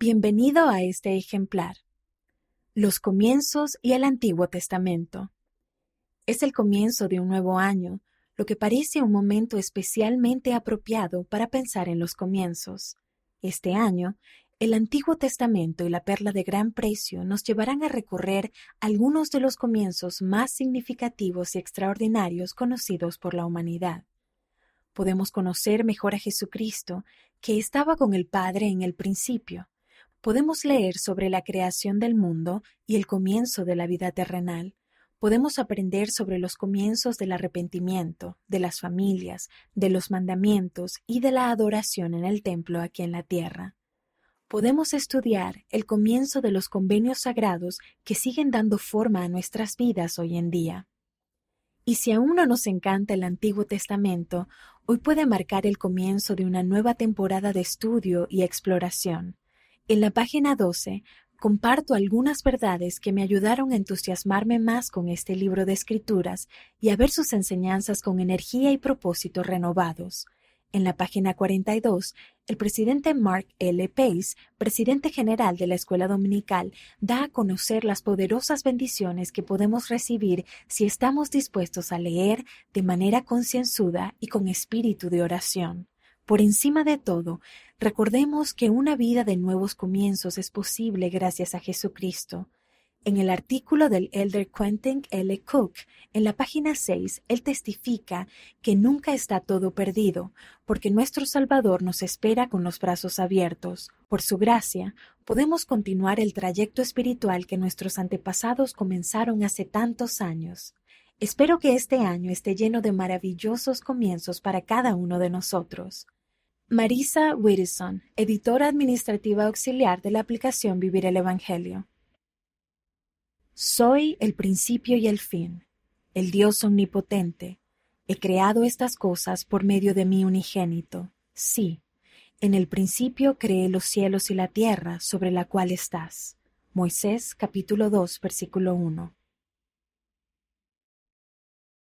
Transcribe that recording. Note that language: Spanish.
Bienvenido a este ejemplar. Los comienzos y el Antiguo Testamento. Es el comienzo de un nuevo año, lo que parece un momento especialmente apropiado para pensar en los comienzos. Este año, el Antiguo Testamento y la perla de gran precio nos llevarán a recorrer algunos de los comienzos más significativos y extraordinarios conocidos por la humanidad. Podemos conocer mejor a Jesucristo, que estaba con el Padre en el principio. Podemos leer sobre la creación del mundo y el comienzo de la vida terrenal. Podemos aprender sobre los comienzos del arrepentimiento, de las familias, de los mandamientos y de la adoración en el templo aquí en la tierra podemos estudiar el comienzo de los convenios sagrados que siguen dando forma a nuestras vidas hoy en día. Y si aún no nos encanta el Antiguo Testamento, hoy puede marcar el comienzo de una nueva temporada de estudio y exploración. En la página 12 comparto algunas verdades que me ayudaron a entusiasmarme más con este libro de escrituras y a ver sus enseñanzas con energía y propósitos renovados. En la página 42, el presidente Mark L. Pace, presidente general de la Escuela Dominical, da a conocer las poderosas bendiciones que podemos recibir si estamos dispuestos a leer de manera concienzuda y con espíritu de oración. Por encima de todo, recordemos que una vida de nuevos comienzos es posible gracias a Jesucristo. En el artículo del elder Quentin L. Cook, en la página 6, él testifica que nunca está todo perdido, porque nuestro Salvador nos espera con los brazos abiertos. Por su gracia, podemos continuar el trayecto espiritual que nuestros antepasados comenzaron hace tantos años. Espero que este año esté lleno de maravillosos comienzos para cada uno de nosotros. Marisa Whittison, editora administrativa auxiliar de la aplicación Vivir el Evangelio. Soy el principio y el fin, el Dios omnipotente. He creado estas cosas por medio de mi unigénito. Sí, en el principio creé los cielos y la tierra sobre la cual estás. Moisés capítulo 2 versículo 1.